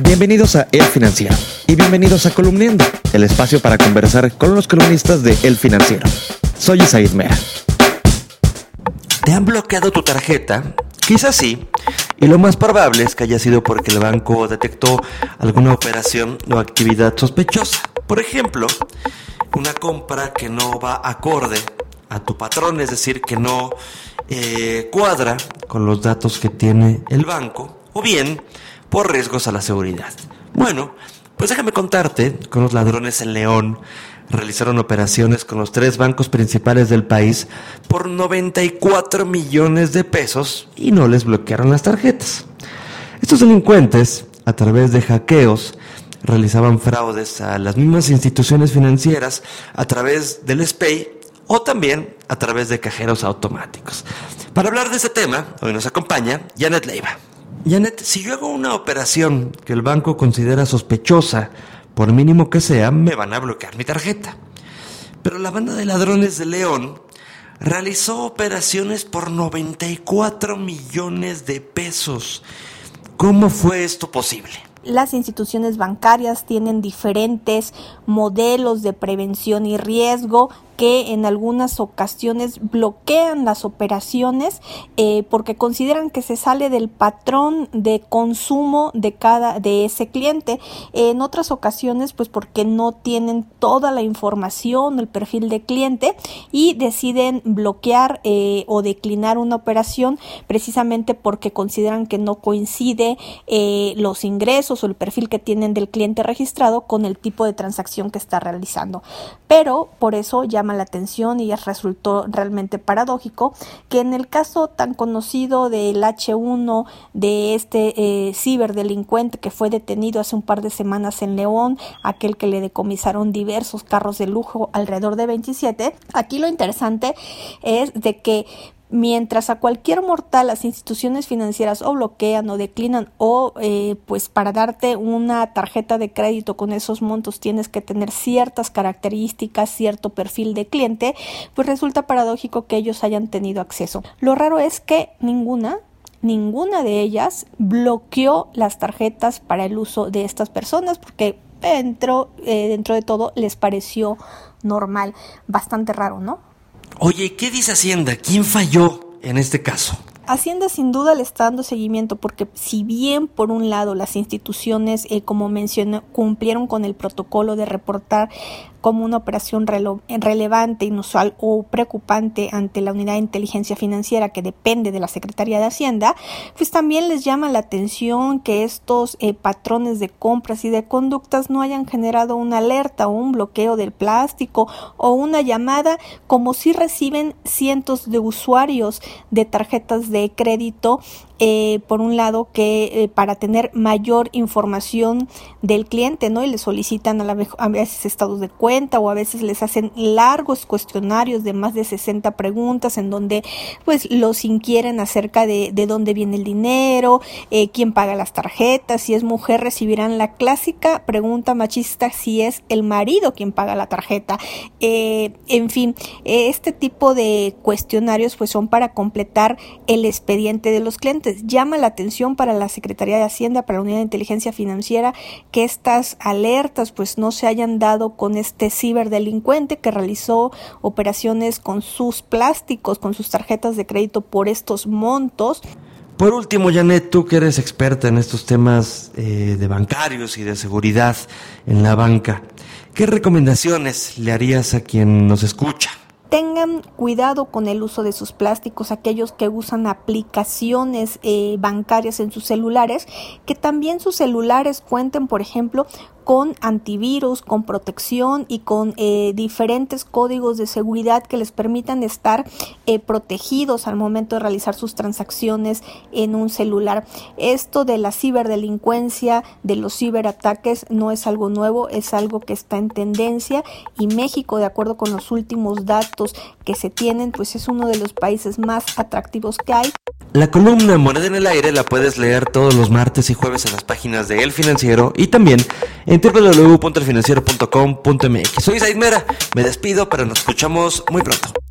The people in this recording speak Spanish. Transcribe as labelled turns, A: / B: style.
A: Bienvenidos a El Financiero y bienvenidos a Columniendo, el espacio para conversar con los columnistas de El Financiero. Soy Isaid Mea.
B: ¿Te han bloqueado tu tarjeta? Quizás sí, y lo más probable es que haya sido porque el banco detectó alguna operación o actividad sospechosa. Por ejemplo, una compra que no va acorde a tu patrón, es decir, que no eh, cuadra con los datos que tiene el banco, o bien por riesgos a la seguridad. Bueno, pues déjame contarte, con los ladrones en León realizaron operaciones con los tres bancos principales del país por 94 millones de pesos y no les bloquearon las tarjetas. Estos delincuentes, a través de hackeos, realizaban fraudes a las mismas instituciones financieras a través del SPAY o también a través de cajeros automáticos. Para hablar de ese tema, hoy nos acompaña Janet Leiva. Janet, si yo hago una operación que el banco considera sospechosa, por mínimo que sea, me van a bloquear mi tarjeta. Pero la banda de ladrones de León realizó operaciones por 94 millones de pesos. ¿Cómo fue esto posible?
C: las instituciones bancarias tienen diferentes modelos de prevención y riesgo que en algunas ocasiones bloquean las operaciones eh, porque consideran que se sale del patrón de consumo de cada de ese cliente. En otras ocasiones pues porque no tienen toda la información el perfil de cliente y deciden bloquear eh, o declinar una operación precisamente porque consideran que no coincide eh, los ingresos o el perfil que tienen del cliente registrado con el tipo de transacción que está realizando. Pero por eso ya la atención y resultó realmente paradójico que en el caso tan conocido del H1 de este eh, ciberdelincuente que fue detenido hace un par de semanas en León, aquel que le decomisaron diversos carros de lujo alrededor de 27, aquí lo interesante es de que mientras a cualquier mortal las instituciones financieras o bloquean o declinan o eh, pues para darte una tarjeta de crédito con esos montos tienes que tener ciertas características, cierto perfil de cliente, pues resulta paradójico que ellos hayan tenido acceso. Lo raro es que ninguna ninguna de ellas bloqueó las tarjetas para el uso de estas personas porque dentro, eh, dentro de todo les pareció normal, bastante raro, ¿no?
B: Oye, ¿qué dice Hacienda? ¿Quién falló en este caso?
C: Hacienda sin duda le está dando seguimiento porque si bien por un lado las instituciones, eh, como mencioné, cumplieron con el protocolo de reportar como una operación relevante, inusual o preocupante ante la unidad de inteligencia financiera que depende de la Secretaría de Hacienda, pues también les llama la atención que estos eh, patrones de compras y de conductas no hayan generado una alerta o un bloqueo del plástico o una llamada como si reciben cientos de usuarios de tarjetas de crédito eh, por un lado que eh, para tener mayor información del cliente, ¿no? Y le solicitan a, la, a, veces estados de cuenta o a veces les hacen largos cuestionarios de más de 60 preguntas en donde pues los inquieren acerca de, de dónde viene el dinero, eh, quién paga las tarjetas, si es mujer recibirán la clásica pregunta machista si es el marido quien paga la tarjeta. en fin, este tipo de cuestionarios pues son para completar el expediente de los clientes Llama la atención para la Secretaría de Hacienda, para la Unidad de Inteligencia Financiera, que estas alertas pues no se hayan dado con este ciberdelincuente que realizó operaciones con sus plásticos, con sus tarjetas de crédito por estos montos.
B: Por último, Janet, tú que eres experta en estos temas eh, de bancarios y de seguridad en la banca, ¿qué recomendaciones le harías a quien nos escucha?
C: tengan cuidado con el uso de sus plásticos, aquellos que usan aplicaciones eh, bancarias en sus celulares, que también sus celulares cuenten, por ejemplo, con antivirus, con protección y con eh, diferentes códigos de seguridad que les permitan estar eh, protegidos al momento de realizar sus transacciones en un celular. Esto de la ciberdelincuencia, de los ciberataques, no es algo nuevo, es algo que está en tendencia y México, de acuerdo con los últimos datos que se tienen, pues es uno de los países más atractivos que hay.
B: La columna Moneda en el Aire la puedes leer todos los martes y jueves en las páginas de El Financiero y también www.elfinanciero.com.mx. Soy Said Mera, me despido, pero nos escuchamos muy pronto.